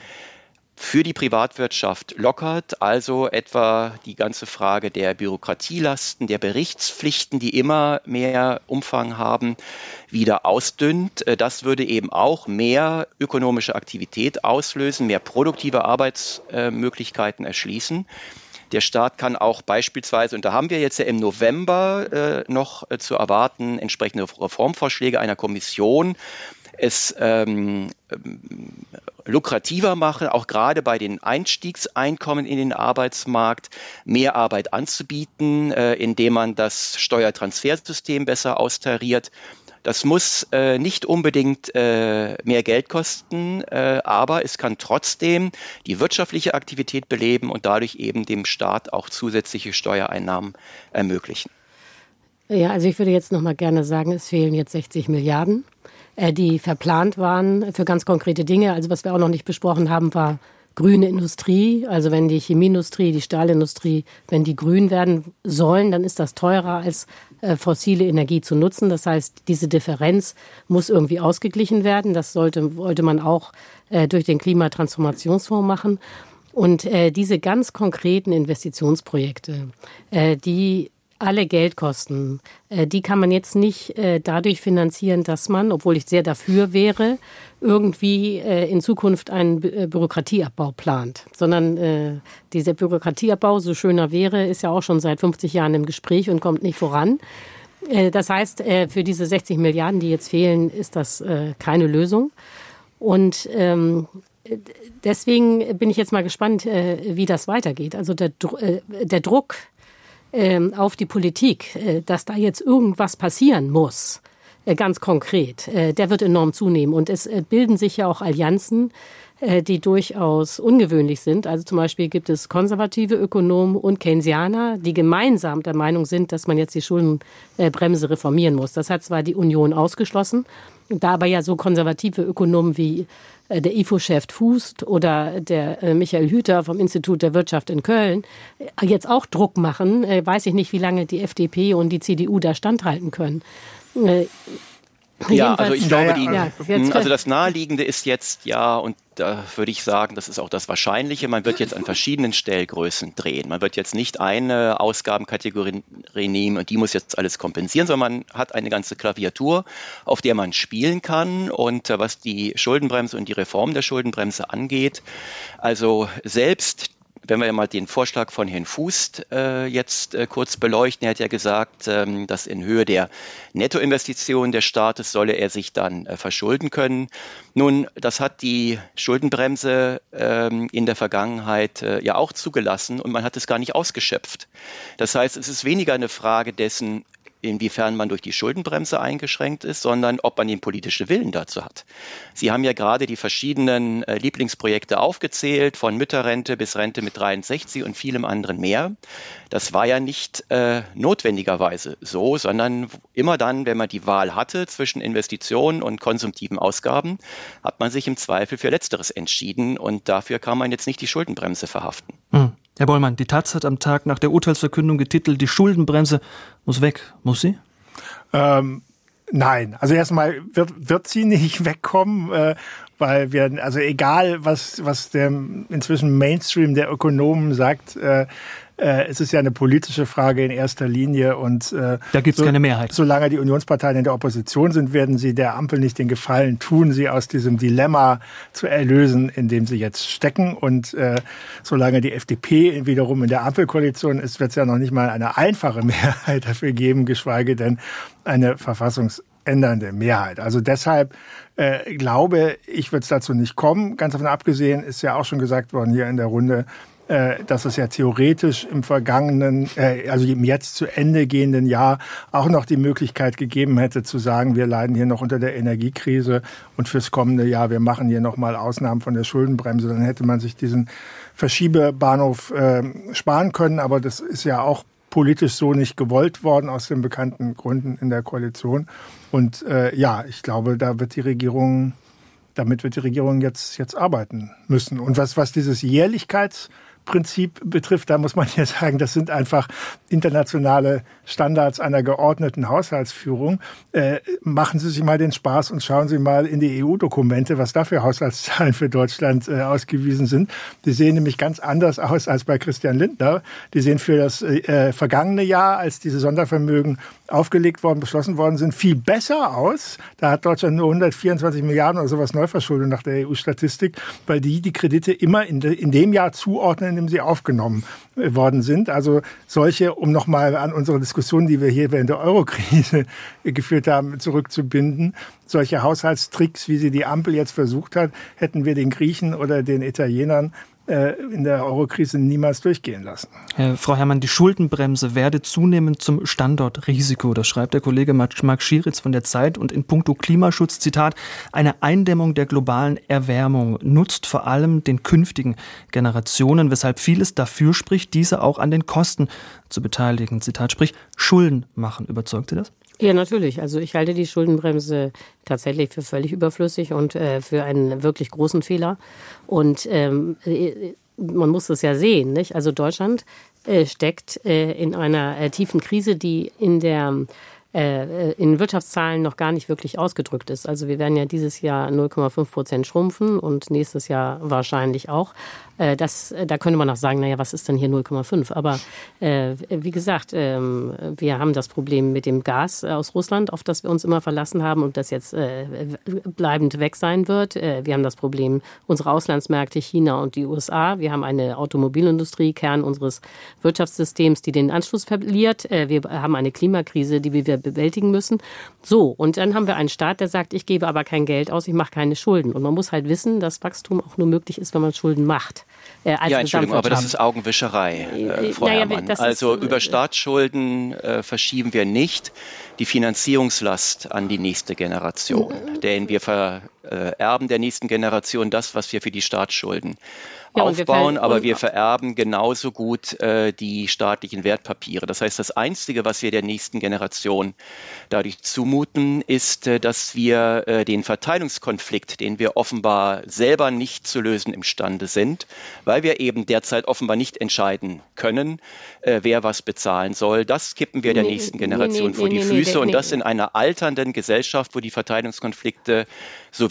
für die Privatwirtschaft lockert, also etwa die ganze Frage der Bürokratielasten, der Berichtspflichten, die immer mehr Umfang haben, wieder ausdünnt. Äh, das würde eben auch mehr ökonomische Aktivität auslösen, mehr produktive Arbeitsmöglichkeiten erschließen. Der Staat kann auch beispielsweise, und da haben wir jetzt ja im November äh, noch äh, zu erwarten, entsprechende Reformvorschläge einer Kommission, es ähm, lukrativer machen, auch gerade bei den Einstiegseinkommen in den Arbeitsmarkt mehr Arbeit anzubieten, äh, indem man das Steuertransfersystem besser austariert. Das muss äh, nicht unbedingt äh, mehr Geld kosten, äh, aber es kann trotzdem die wirtschaftliche Aktivität beleben und dadurch eben dem Staat auch zusätzliche Steuereinnahmen ermöglichen. Ja, also ich würde jetzt noch mal gerne sagen, es fehlen jetzt 60 Milliarden. Äh, die verplant waren für ganz konkrete Dinge. Also was wir auch noch nicht besprochen haben, war grüne Industrie. Also wenn die Chemieindustrie, die Stahlindustrie, wenn die grün werden sollen, dann ist das teurer als äh, fossile Energie zu nutzen. Das heißt, diese Differenz muss irgendwie ausgeglichen werden. Das sollte, wollte man auch äh, durch den Klimatransformationsfonds machen. Und diese ganz konkreten Investitionsprojekte, die alle Geldkosten, äh, die kann man jetzt nicht äh, dadurch finanzieren, dass man, obwohl ich sehr dafür wäre, irgendwie äh, in Zukunft einen Bürokratieabbau plant, sondern dieser Bürokratieabbau, so schöner wäre, ist ja auch schon seit 50 Jahren im Gespräch und kommt nicht voran. Das heißt, für diese 60 Milliarden, die jetzt fehlen, ist das keine Lösung. Und ähm, deswegen bin ich jetzt mal gespannt, wie das weitergeht. Also der, der Druck auf die Politik, äh, dass da jetzt irgendwas passieren muss, äh, ganz konkret, äh, der wird enorm zunehmen. Und es bilden sich ja auch Allianzen, die durchaus ungewöhnlich sind. Also zum Beispiel gibt es konservative Ökonomen und Keynesianer, die gemeinsam der Meinung sind, dass man jetzt die Schuldenbremse reformieren muss. Das hat zwar die Union ausgeschlossen, da aber ja so konservative Ökonomen wie der IFO-Chef Fußt oder der äh, Michael Hüter vom Institut der Wirtschaft in Köln äh, jetzt auch Druck machen, weiß ich nicht, wie lange die FDP und die CDU da standhalten können. Ja, also ich glaube, die, ja, also das Naheliegende ist jetzt ja, und da würde ich sagen, das ist auch das Wahrscheinliche, man wird jetzt an verschiedenen Stellgrößen drehen. Man wird jetzt nicht eine Ausgabenkategorie nehmen und die muss jetzt alles kompensieren, sondern man hat eine ganze Klaviatur, auf der man spielen kann. Und äh, was die Schuldenbremse und die Reform der Schuldenbremse angeht, also selbst wenn wir mal den Vorschlag von Herrn Fuß äh, jetzt äh, kurz beleuchten, er hat ja gesagt, ähm, dass in Höhe der Nettoinvestitionen des Staates solle er sich dann äh, verschulden können. Nun, das hat die Schuldenbremse ähm, in der Vergangenheit äh, ja auch zugelassen und man hat es gar nicht ausgeschöpft. Das heißt, es ist weniger eine Frage dessen, inwiefern man durch die Schuldenbremse eingeschränkt ist, sondern ob man den politischen Willen dazu hat. Sie haben ja gerade die verschiedenen äh, Lieblingsprojekte aufgezählt, von Mütterrente bis Rente mit 63 und vielem anderen mehr. Das war ja nicht äh, notwendigerweise so, sondern immer dann, wenn man die Wahl hatte zwischen Investitionen und konsumtiven Ausgaben, hat man sich im Zweifel für Letzteres entschieden und dafür kann man jetzt nicht die Schuldenbremse verhaften. Hm. Herr Bollmann, die Taz hat am Tag nach der Urteilsverkündung getitelt, die Schuldenbremse muss weg. Muss sie? Ähm, nein, also erstmal wird, wird sie nicht wegkommen, äh, weil wir, also egal was, was der inzwischen Mainstream der Ökonomen sagt, äh, äh, es ist ja eine politische Frage in erster Linie und äh, da gibt es so, keine Mehrheit. Solange die Unionsparteien in der Opposition sind, werden sie der Ampel nicht den Gefallen tun, sie aus diesem Dilemma zu erlösen, in dem sie jetzt stecken. Und äh, solange die FDP wiederum in der Ampelkoalition ist, wird es ja noch nicht mal eine einfache Mehrheit dafür geben, geschweige denn eine verfassungsändernde Mehrheit. Also deshalb äh, glaube ich, wird es dazu nicht kommen. Ganz davon abgesehen ist ja auch schon gesagt worden hier in der Runde, dass es ja theoretisch im vergangenen, äh, also im jetzt zu Ende gehenden Jahr auch noch die Möglichkeit gegeben hätte zu sagen, wir leiden hier noch unter der Energiekrise und fürs kommende Jahr, wir machen hier noch mal Ausnahmen von der Schuldenbremse. Dann hätte man sich diesen Verschiebebahnhof äh, sparen können, aber das ist ja auch politisch so nicht gewollt worden aus den bekannten Gründen in der Koalition. Und äh, ja, ich glaube, da wird die Regierung damit wird die Regierung jetzt, jetzt arbeiten müssen. Und was, was dieses Jährlichkeits, Prinzip betrifft, da muss man ja sagen, das sind einfach internationale Standards einer geordneten Haushaltsführung. Äh, machen Sie sich mal den Spaß und schauen Sie mal in die EU-Dokumente, was da für Haushaltszahlen für Deutschland äh, ausgewiesen sind. Die sehen nämlich ganz anders aus als bei Christian Lindner. Die sehen für das äh, vergangene Jahr, als diese Sondervermögen aufgelegt worden, beschlossen worden sind, viel besser aus. Da hat Deutschland nur 124 Milliarden oder sowas Neuverschuldung nach der EU-Statistik, weil die die Kredite immer in, de, in dem Jahr zuordnen, in dem sie aufgenommen äh, worden sind. Also solche, um nochmal an unsere Diskussion, die wir hier während der Eurokrise geführt haben, zurückzubinden, solche Haushaltstricks, wie sie die Ampel jetzt versucht hat, hätten wir den Griechen oder den Italienern äh, in der Eurokrise niemals durchgehen lassen. Äh, Frau Herrmann, die Schuldenbremse werde zunehmend zum Standortrisiko. Das schreibt der Kollege Marc Schieritz von der Zeit. Und in puncto Klimaschutz, Zitat, eine Eindämmung der globalen Erwärmung nutzt vor allem den künftigen Generationen, weshalb vieles dafür spricht, diese auch an den Kosten zu beteiligen. Zitat, sprich, Schulden machen. Überzeugt Sie das? Ja, natürlich. Also ich halte die Schuldenbremse tatsächlich für völlig überflüssig und äh, für einen wirklich großen Fehler. Und ähm, äh, man muss das ja sehen, nicht? Also Deutschland äh, steckt äh, in einer äh, tiefen Krise, die in der äh, in Wirtschaftszahlen noch gar nicht wirklich ausgedrückt ist. Also wir werden ja dieses Jahr 0,5 Prozent schrumpfen und nächstes Jahr wahrscheinlich auch. Äh, das, äh, da könnte man auch sagen, naja, was ist denn hier 0,5? Aber äh, wie gesagt, ähm, wir haben das Problem mit dem Gas aus Russland, auf das wir uns immer verlassen haben und das jetzt äh, bleibend weg sein wird. Äh, wir haben das Problem unserer Auslandsmärkte China und die USA. Wir haben eine Automobilindustrie, Kern unseres Wirtschaftssystems, die den Anschluss verliert. Äh, wir haben eine Klimakrise, die wir bewältigen müssen. So, und dann haben wir einen Staat, der sagt, ich gebe aber kein Geld aus, ich mache keine Schulden. Und man muss halt wissen, dass Wachstum auch nur möglich ist, wenn man Schulden macht. Äh, ja, Entschuldigung, aber das ist Augenwischerei, äh, äh Frau naja, Herrmann. Also ist, über Staatsschulden äh, verschieben wir nicht die Finanzierungslast an die nächste Generation. Denn wir vererben der nächsten Generation das, was wir für die Staatsschulden ja, aufbauen, wir aber wir vererben genauso gut äh, die staatlichen Wertpapiere. Das heißt, das Einzige, was wir der nächsten Generation dadurch zumuten, ist, äh, dass wir äh, den Verteilungskonflikt, den wir offenbar selber nicht zu lösen imstande sind, weil wir eben derzeit offenbar nicht entscheiden können, äh, wer was bezahlen soll, das kippen wir der nächsten Generation nee, nee, vor die Füße und das in einer alternden Gesellschaft, wo die Verteilungskonflikte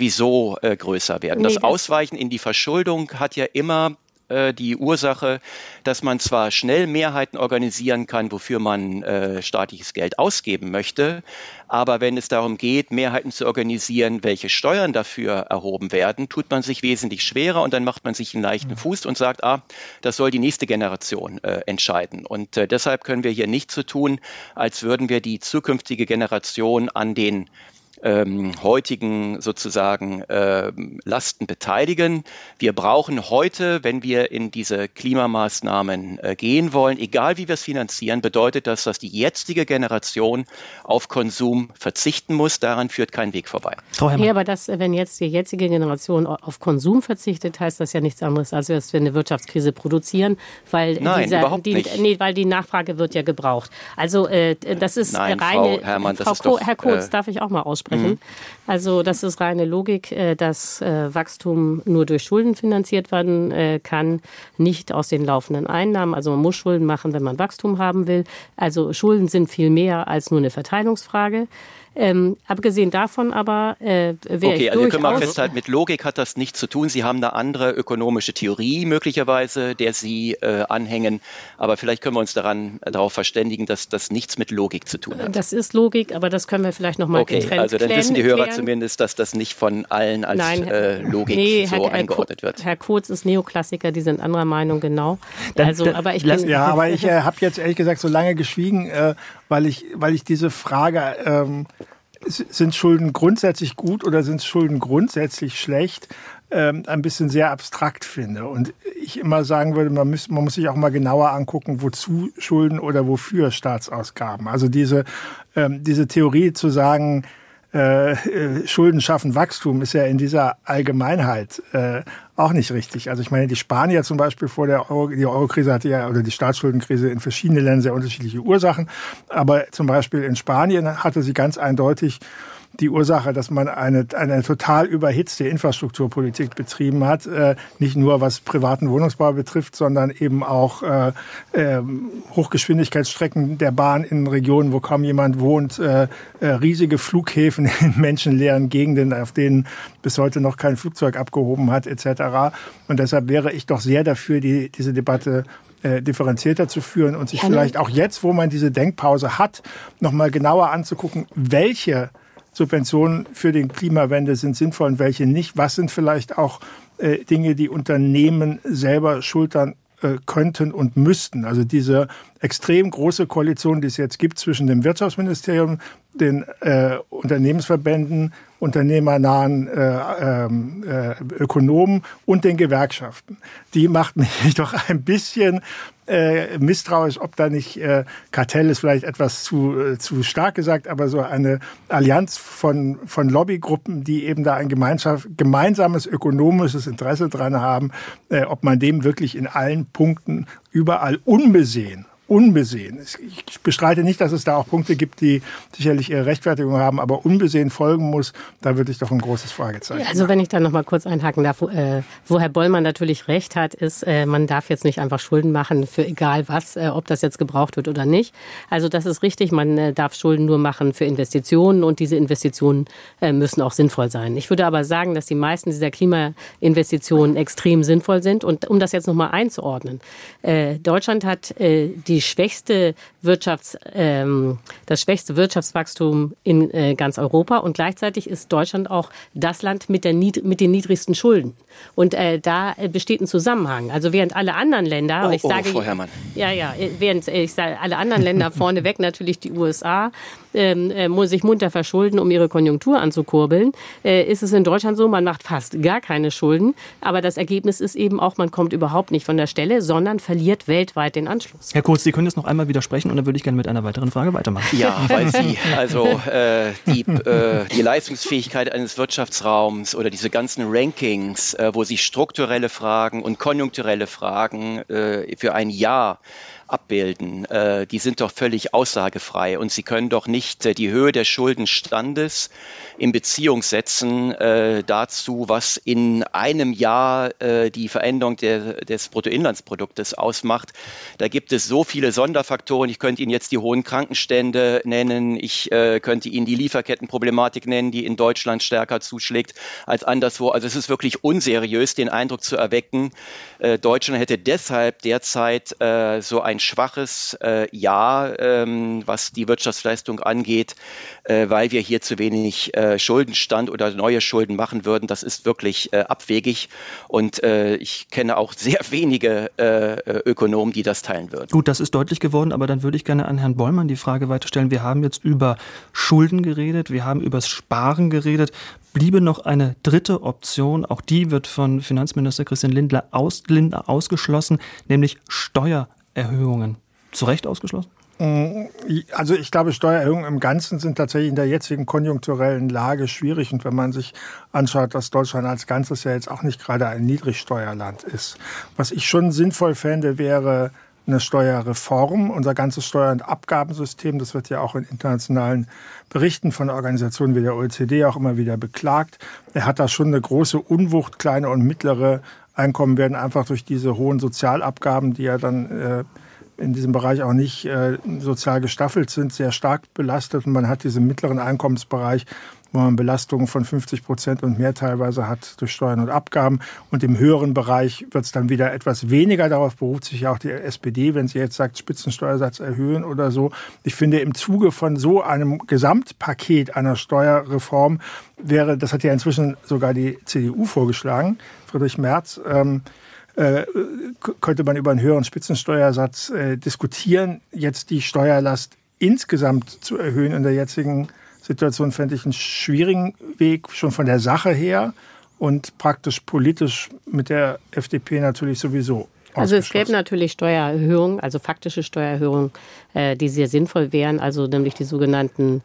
sowieso äh, größer werden. das Ausweichen in die Verschuldung hat ja immer äh, die Ursache, dass man zwar schnell Mehrheiten organisieren kann, wofür man äh, staatliches Geld ausgeben möchte, aber wenn es darum geht, Mehrheiten zu organisieren, welche Steuern dafür erhoben werden, tut man sich wesentlich schwerer und dann macht man sich einen leichten Fuß und sagt, ah, das soll die nächste Generation äh, entscheiden. Und äh, deshalb können wir hier nicht so tun, als würden wir die zukünftige Generation an den ähm, heutigen sozusagen äh, Lasten beteiligen. Wir brauchen heute, wenn wir in diese Klimamaßnahmen äh, gehen wollen, egal wie wir es finanzieren, bedeutet das, dass die jetzige Generation auf Konsum verzichten muss. Daran führt kein Weg vorbei. Ja, aber das, wenn jetzt die jetzige Generation auf Konsum verzichtet, heißt das ja nichts anderes, als dass wir eine Wirtschaftskrise produzieren, weil Nein, dieser, überhaupt die, nicht. Nee, weil die Nachfrage wird ja gebraucht. Also äh, das ist Nein, reine. Frau Herrmann, das Frau ist doch, Herr Kurz, äh, darf ich auch mal aussprechen? Sprechen. Mhm. Also das ist reine Logik, äh, dass äh, Wachstum nur durch Schulden finanziert werden äh, kann, nicht aus den laufenden Einnahmen. Also man muss Schulden machen, wenn man Wachstum haben will. Also Schulden sind viel mehr als nur eine Verteilungsfrage. Ähm, abgesehen davon aber äh, wäre Okay, ich also wir können mal festhalten, mit Logik hat das nichts zu tun. Sie haben eine andere ökonomische Theorie möglicherweise, der Sie äh, anhängen. Aber vielleicht können wir uns daran darauf verständigen, dass das nichts mit Logik zu tun hat. Das ist Logik, aber das können wir vielleicht nochmal okay, getrennt Also dann klären, wissen die Hörer klären. zumindest, dass das nicht von allen als Nein, äh, Logik nee, so Herr, eingeordnet wird. Herr Kurz ist Neoklassiker, die sind anderer Meinung, genau. Dann, also, dann, aber ich lass, bin, ja, aber ich äh, habe jetzt ehrlich gesagt so lange geschwiegen, äh, weil ich, weil ich diese Frage ähm, sind Schulden grundsätzlich gut oder sind Schulden grundsätzlich schlecht, ähm, ein bisschen sehr abstrakt finde. Und ich immer sagen würde, man muss, man muss sich auch mal genauer angucken, wozu Schulden oder wofür Staatsausgaben. Also diese, ähm, diese Theorie zu sagen, äh, Schulden schaffen Wachstum ist ja in dieser Allgemeinheit äh, auch nicht richtig. Also ich meine, die Spanier zum Beispiel vor der Euro, die Eurokrise hatte ja, oder die Staatsschuldenkrise in verschiedenen Ländern sehr unterschiedliche Ursachen. Aber zum Beispiel in Spanien hatte sie ganz eindeutig die Ursache, dass man eine, eine total überhitzte Infrastrukturpolitik betrieben hat. Äh, nicht nur was privaten Wohnungsbau betrifft, sondern eben auch äh, äh, Hochgeschwindigkeitsstrecken der Bahn in Regionen, wo kaum jemand wohnt, äh, äh, riesige Flughäfen in menschenleeren Gegenden, auf denen bis heute noch kein Flugzeug abgehoben hat, etc. Und deshalb wäre ich doch sehr dafür, die, diese Debatte äh, differenzierter zu führen und sich vielleicht auch jetzt, wo man diese Denkpause hat, nochmal genauer anzugucken, welche Subventionen für den Klimawende sind sinnvoll und welche nicht? Was sind vielleicht auch äh, Dinge, die Unternehmen selber schultern äh, könnten und müssten? Also diese extrem große Koalition, die es jetzt gibt zwischen dem Wirtschaftsministerium, den äh, Unternehmensverbänden, unternehmernahen äh, ähm, äh, Ökonomen und den Gewerkschaften. Die macht mich doch ein bisschen äh, misstrauisch, ob da nicht äh, Kartell ist vielleicht etwas zu, äh, zu stark gesagt, aber so eine Allianz von, von Lobbygruppen, die eben da ein Gemeinschaft, gemeinsames ökonomisches Interesse dran haben, äh, ob man dem wirklich in allen Punkten überall unbesehen unbesehen, ich bestreite nicht, dass es da auch Punkte gibt, die sicherlich ihre Rechtfertigung haben, aber unbesehen folgen muss, da würde ich doch ein großes Fragezeichen. Also wenn ich da noch mal kurz einhaken darf, wo, äh, wo Herr Bollmann natürlich recht hat, ist, äh, man darf jetzt nicht einfach Schulden machen für egal was, äh, ob das jetzt gebraucht wird oder nicht. Also das ist richtig, man äh, darf Schulden nur machen für Investitionen und diese Investitionen äh, müssen auch sinnvoll sein. Ich würde aber sagen, dass die meisten dieser Klimainvestitionen extrem sinnvoll sind und um das jetzt noch mal einzuordnen, äh, Deutschland hat die schwächste Wirtschafts, ähm, das schwächste Wirtschaftswachstum in äh, ganz Europa und gleichzeitig ist Deutschland auch das Land mit, der, mit den niedrigsten Schulden. Und äh, da besteht ein Zusammenhang. Also während alle anderen Länder, oh, ich oh, sage, Frau Herrmann. ja, ja, während ich sage, alle anderen Länder vorneweg natürlich die USA ähm, äh, sich munter verschulden, um ihre Konjunktur anzukurbeln, äh, ist es in Deutschland so, man macht fast gar keine Schulden, aber das Ergebnis ist eben auch, man kommt überhaupt nicht von der Stelle, sondern verliert weltweit den Anschluss. Herr Kurz, Sie können jetzt noch einmal widersprechen und dann würde ich gerne mit einer weiteren Frage weitermachen. Ja, weil Sie also äh, die, äh, die Leistungsfähigkeit eines Wirtschaftsraums oder diese ganzen Rankings, äh, wo Sie strukturelle Fragen und konjunkturelle Fragen äh, für ein Jahr abbilden, äh, die sind doch völlig aussagefrei und Sie können doch nicht äh, die Höhe des Schuldenstandes in Beziehung setzen äh, dazu, was in einem Jahr äh, die Veränderung der, des Bruttoinlandsproduktes ausmacht. Da gibt es so viele Sonderfaktoren. Ich könnte Ihnen jetzt die hohen Krankenstände nennen. Ich äh, könnte Ihnen die Lieferkettenproblematik nennen, die in Deutschland stärker zuschlägt als anderswo. Also es ist wirklich unseriös, den Eindruck zu erwecken, äh, Deutschland hätte deshalb derzeit so ein schwaches äh, Jahr, ähm, was die Wirtschaftsleistung angeht, äh, weil wir hier zu wenig äh, Schuldenstand oder neue Schulden machen würden. Das ist wirklich äh, abwegig und äh, ich kenne auch sehr wenige äh, Ökonomen, die das teilen würden. Gut, das ist deutlich geworden, aber dann würde ich gerne an Herrn Bollmann die Frage weiterstellen. Wir haben jetzt über Schulden geredet, wir haben über das Sparen geredet. Bliebe noch eine dritte Option, auch die wird von Finanzminister Christian Lindner, aus, Lindner ausgeschlossen, nämlich Steuer Steuererhöhungen zu Recht ausgeschlossen? Mm, also ich glaube, Steuererhöhungen im Ganzen sind tatsächlich in der jetzigen konjunkturellen Lage schwierig. Und wenn man sich anschaut, dass Deutschland als Ganzes ja jetzt auch nicht gerade ein Niedrigsteuerland ist. Was ich schon sinnvoll fände, wäre eine Steuerreform. Unser ganzes Steuer- und Abgabensystem, das wird ja auch in internationalen Berichten von Organisationen wie der OECD auch immer wieder beklagt. Er hat da schon eine große Unwucht, kleine und mittlere Einkommen werden einfach durch diese hohen Sozialabgaben, die ja dann äh, in diesem Bereich auch nicht äh, sozial gestaffelt sind, sehr stark belastet. Und man hat diesen mittleren Einkommensbereich, wo man Belastungen von 50 Prozent und mehr teilweise hat durch Steuern und Abgaben. Und im höheren Bereich wird es dann wieder etwas weniger. Darauf beruft sich ja auch die SPD, wenn sie jetzt sagt, Spitzensteuersatz erhöhen oder so. Ich finde, im Zuge von so einem Gesamtpaket einer Steuerreform wäre, das hat ja inzwischen sogar die CDU vorgeschlagen, Friedrich Merz, ähm, äh, könnte man über einen höheren Spitzensteuersatz äh, diskutieren. Jetzt die Steuerlast insgesamt zu erhöhen in der jetzigen Situation fände ich einen schwierigen Weg, schon von der Sache her und praktisch politisch mit der FDP natürlich sowieso. Also es gäbe natürlich Steuererhöhungen, also faktische Steuererhöhungen, äh, die sehr sinnvoll wären, also nämlich die sogenannten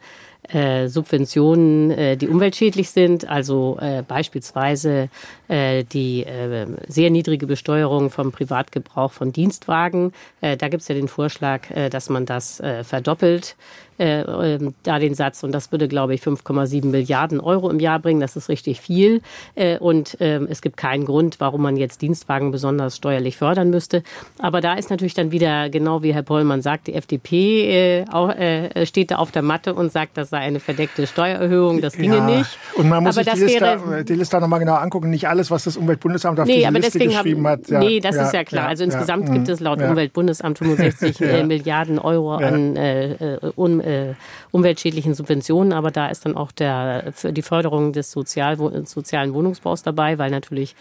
äh, Subventionen, äh, die umweltschädlich sind, also äh, beispielsweise die äh, sehr niedrige Besteuerung vom Privatgebrauch von Dienstwagen. Äh, da gibt es ja den Vorschlag, äh, dass man das äh, verdoppelt äh, ähm, da den Satz. Und das würde, glaube ich, 5,7 Milliarden Euro im Jahr bringen. Das ist richtig viel. Äh, und äh, es gibt keinen Grund, warum man jetzt Dienstwagen besonders steuerlich fördern müsste. Aber da ist natürlich dann wieder, genau wie Herr Pollmann sagt, die FDP äh, äh, steht da auf der Matte und sagt, das sei eine verdeckte Steuererhöhung. Das ginge ja. nicht. Und man muss aber sich die Liste, wäre, die Liste nochmal genau angucken. Nicht alles, was das Umweltbundesamt auf nee, die Liste geschrieben haben, hat. Ja, nee, das ja, ist ja klar. also insgesamt gibt es laut Umweltbundesamt 65 äh, Milliarden Euro an äh, äh, un, äh, umweltschädlichen Subventionen, aber da ist dann auch der, für die Förderung des Sozial, sozialen Wohnungsbaus dabei, weil natürlich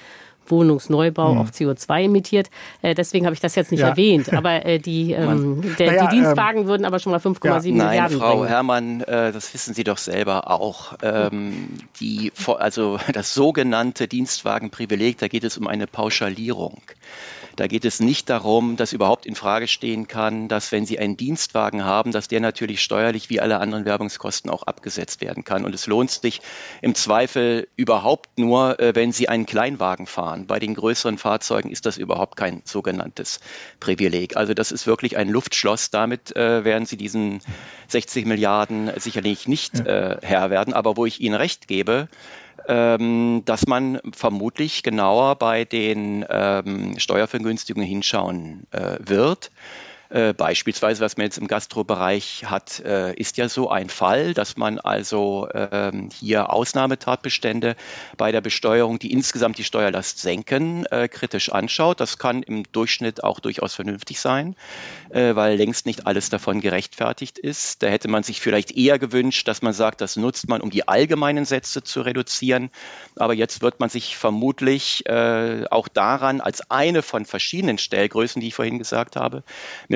Wohnungsneubau hm. auch CO2 emittiert. Äh, deswegen habe ich das jetzt nicht ja. erwähnt. Aber äh, die, ähm, der, naja, die Dienstwagen ähm, würden aber schon mal 5,7 ja. Milliarden Nein, Frau bringen. Herrmann, äh, das wissen Sie doch selber auch. Ähm, die, also das sogenannte Dienstwagenprivileg, da geht es um eine Pauschalierung. Da geht es nicht darum, dass überhaupt in Frage stehen kann, dass wenn Sie einen Dienstwagen haben, dass der natürlich steuerlich wie alle anderen Werbungskosten auch abgesetzt werden kann. Und es lohnt sich im Zweifel überhaupt nur, äh, wenn Sie einen Kleinwagen fahren. Bei den größeren Fahrzeugen ist das überhaupt kein sogenanntes Privileg. Also das ist wirklich ein Luftschloss. Damit äh, werden Sie diesen 60 Milliarden sicherlich nicht äh, Herr werden. Aber wo ich Ihnen recht gebe, ähm, dass man vermutlich genauer bei den ähm, Steuervergünstigungen hinschauen äh, wird. Äh, beispielsweise, was man jetzt im Gastrobereich hat, äh, ist ja so ein Fall, dass man also ähm, hier Ausnahmetatbestände bei der Besteuerung, die insgesamt die Steuerlast senken, äh, kritisch anschaut. Das kann im Durchschnitt auch durchaus vernünftig sein, äh, weil längst nicht alles davon gerechtfertigt ist. Da hätte man sich vielleicht eher gewünscht, dass man sagt, das nutzt man, um die allgemeinen Sätze zu reduzieren. Aber jetzt wird man sich vermutlich äh, auch daran als eine von verschiedenen Stellgrößen, die ich vorhin gesagt habe,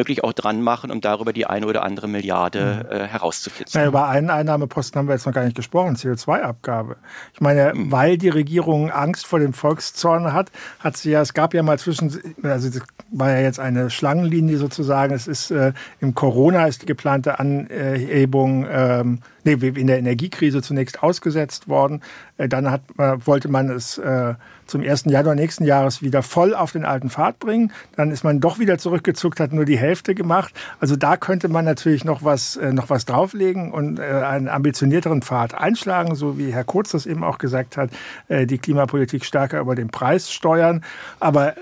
wirklich auch dran machen, um darüber die eine oder andere Milliarde mhm. äh, herauszukitzeln. Na, über einen Einnahmeposten haben wir jetzt noch gar nicht gesprochen, CO2-Abgabe. Ich meine, mhm. weil die Regierung Angst vor dem Volkszorn hat, hat sie ja, es gab ja mal zwischen, also das war ja jetzt eine Schlangenlinie sozusagen, es ist äh, im Corona ist die geplante Anhebung ähm, nee, in der Energiekrise zunächst ausgesetzt worden. Äh, dann hat, äh, wollte man es äh, zum 1. Januar nächsten Jahres wieder voll auf den alten Pfad bringen. Dann ist man doch wieder zurückgezuckt, hat nur die Hälfte gemacht. Also da könnte man natürlich noch was, noch was drauflegen und einen ambitionierteren Pfad einschlagen, so wie Herr Kurz das eben auch gesagt hat, die Klimapolitik stärker über den Preis steuern. Aber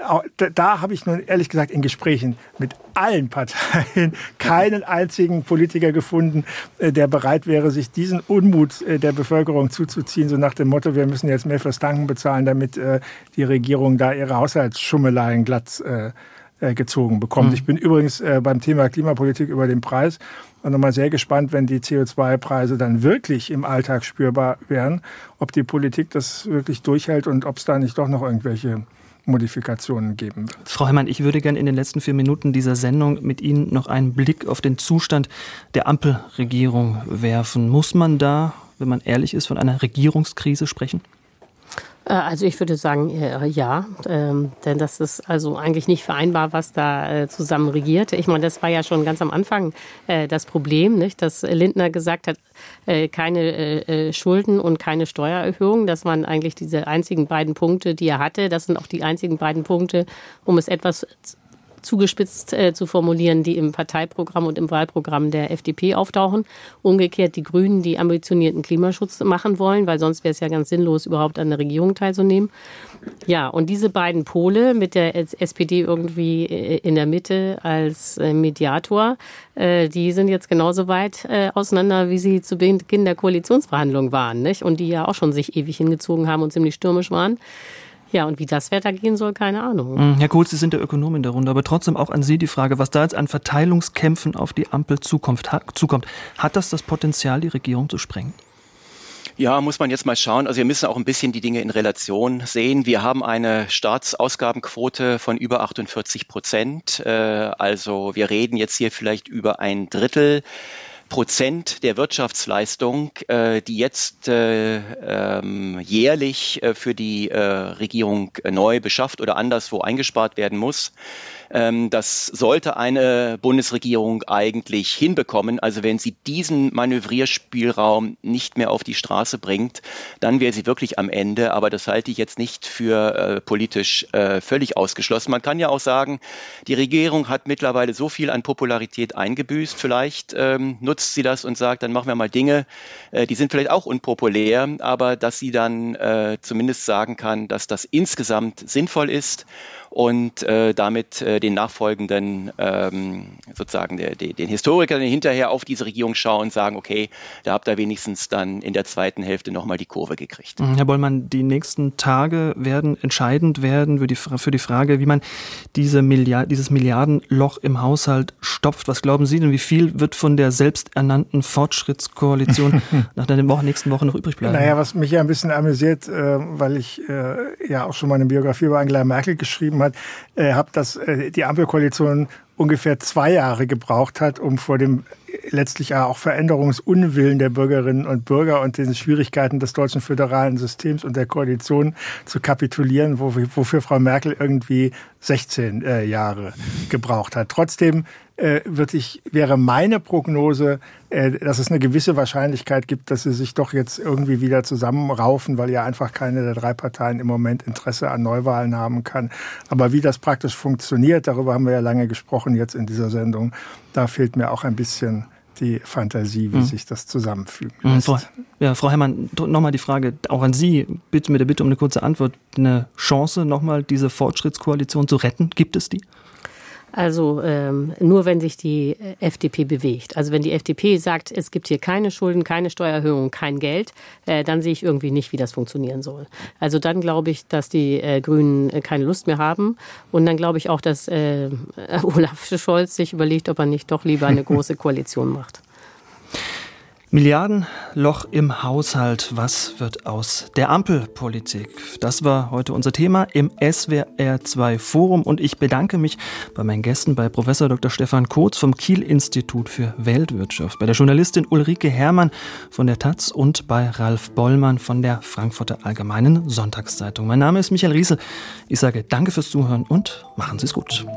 da habe ich nun ehrlich gesagt in Gesprächen mit allen Parteien keinen einzigen Politiker gefunden, der bereit wäre, sich diesen Unmut äh, der Bevölkerung zuzuziehen, so nach dem Motto, wir müssen jetzt mehr fürs Tanken bezahlen, damit äh, die Regierung da ihre Haushaltsschummeleien glatt äh, gezogen bekommt. Mhm. Ich bin übrigens beim Thema Klimapolitik über den Preis nochmal sehr gespannt, wenn die CO2-Preise dann wirklich im Alltag spürbar wären, ob die Politik das wirklich durchhält und ob es da nicht doch noch irgendwelche Modifikationen geben wird. Frau Heimann, ich würde gerne in den letzten vier Minuten dieser Sendung mit Ihnen noch einen Blick auf den Zustand der Ampelregierung werfen. Muss man da, wenn man ehrlich ist, von einer Regierungskrise sprechen? Äh, also ich würde sagen, äh, ja, ähm, denn das ist also eigentlich nicht vereinbar, was da äh, zusammen regiert. Ich meine, das war ja schon ganz am Anfang das Problem, nicht? dass Lindner gesagt hat, keine Schulden und keine Steuererhöhung. Das waren eigentlich diese einzigen beiden Punkte, die er hatte. Das sind auch die einzigen beiden Punkte, um es etwas zugespitzt äh, zu formulieren, die im Parteiprogramm und im Wahlprogramm der FDP auftauchen. Umgekehrt die Grünen, die ambitionierten Klimaschutz machen wollen, weil sonst wäre es ja ganz sinnlos, überhaupt an der Regierung teilzunehmen. Ja, und diese beiden Pole mit der SPD irgendwie äh, in der Mitte als äh, Mediator, äh, die sind jetzt genauso weit auseinander, wie sie zu Beginn der Koalitionsverhandlungen waren, nicht? Und die ja auch schon sich ewig hingezogen haben und ziemlich stürmisch waren. Ja, und wie das weitergehen soll, keine Ahnung. Hm, Herr Kohl, Sie sind der Ökonom in der Runde, aber trotzdem auch an Sie die Frage, was da jetzt an Verteilungskämpfen auf die Ampel zukommt. Hat, hat das das Potenzial, die Regierung zu sprengen? Ja, muss man jetzt mal schauen. Also wir müssen auch ein bisschen die Dinge in Relation sehen. Wir haben eine Staatsausgabenquote von über 48 Prozent. Äh, also wir reden jetzt hier vielleicht über ein Drittel Prozent der Wirtschaftsleistung, äh, die jetzt äh, ähm, jährlich äh, für die äh, Regierung neu beschafft oder anderswo eingespart werden muss. Ähm, das sollte eine Bundesregierung eigentlich hinbekommen. Also wenn sie diesen Manövrierspielraum nicht mehr auf die Straße bringt, dann wäre sie wirklich am Ende. Aber das halte ich jetzt nicht für äh, politisch äh, völlig ausgeschlossen. Man kann ja auch sagen, die Regierung hat mittlerweile so viel an Popularität eingebüßt. Vielleicht ähm, nutzt sie das und sagt, dann machen wir mal Dinge, äh, die sind vielleicht auch unpopulär, aber dass sie dann äh, zumindest sagen kann, dass das insgesamt sinnvoll ist und äh, damit äh, den nachfolgenden ähm, sozusagen der, der, den Historikern hinterher auf diese Regierung schauen und sagen, okay, da habt ihr wenigstens dann in der zweiten Hälfte nochmal die Kurve gekriegt. Mhm, Herr Bollmann, die nächsten Tage werden entscheidend werden für die, für die Frage, wie man diese Milliard, dieses Milliardenloch im Haushalt stopft. Was glauben Sie denn, wie viel wird von der selbsternannten Fortschrittskoalition nach der Woche, nächsten Woche noch übrig bleiben? Naja, was mich ja ein bisschen amüsiert, äh, weil ich äh, ja auch schon mal eine Biografie über Angela Merkel geschrieben geschrieben hat, äh, habe, dass äh, die Ampelkoalition ungefähr zwei Jahre gebraucht hat, um vor dem letztlich auch Veränderungsunwillen der Bürgerinnen und Bürger und den Schwierigkeiten des deutschen föderalen Systems und der Koalition zu kapitulieren, wofür Frau Merkel irgendwie 16 äh, Jahre gebraucht hat. Trotzdem äh, wird ich, wäre meine Prognose, äh, dass es eine gewisse Wahrscheinlichkeit gibt, dass sie sich doch jetzt irgendwie wieder zusammenraufen, weil ja einfach keine der drei Parteien im Moment Interesse an Neuwahlen haben kann. Aber wie das praktisch funktioniert, darüber haben wir ja lange gesprochen jetzt in dieser Sendung, da fehlt mir auch ein bisschen die Fantasie, wie mhm. sich das zusammenfügen mhm, lässt. Frau, ja, Frau Herrmann, nochmal die Frage auch an Sie, bitte mit der Bitte um eine kurze Antwort. Eine Chance, nochmal diese Fortschrittskoalition zu retten, gibt es die? Also ähm, nur wenn sich die äh, FDP bewegt. Also wenn die FDP sagt, es gibt hier keine Schulden, keine Steuererhöhung, kein Geld, äh, dann sehe ich irgendwie nicht, wie das funktionieren soll. Also dann glaube ich, dass die äh, Grünen äh, keine Lust mehr haben. Und dann glaube ich auch, dass äh, Olaf Scholz sich überlegt, ob er nicht doch lieber eine große Koalition macht. Milliardenloch im Haushalt. Was wird aus der Ampelpolitik? Das war heute unser Thema im SWR2 Forum und ich bedanke mich bei meinen Gästen, bei Professor Dr. Stefan Kotz vom Kiel Institut für Weltwirtschaft, bei der Journalistin Ulrike Herrmann von der Taz und bei Ralf Bollmann von der Frankfurter Allgemeinen Sonntagszeitung. Mein Name ist Michael Riesel. Ich sage danke fürs Zuhören und machen Sie es gut.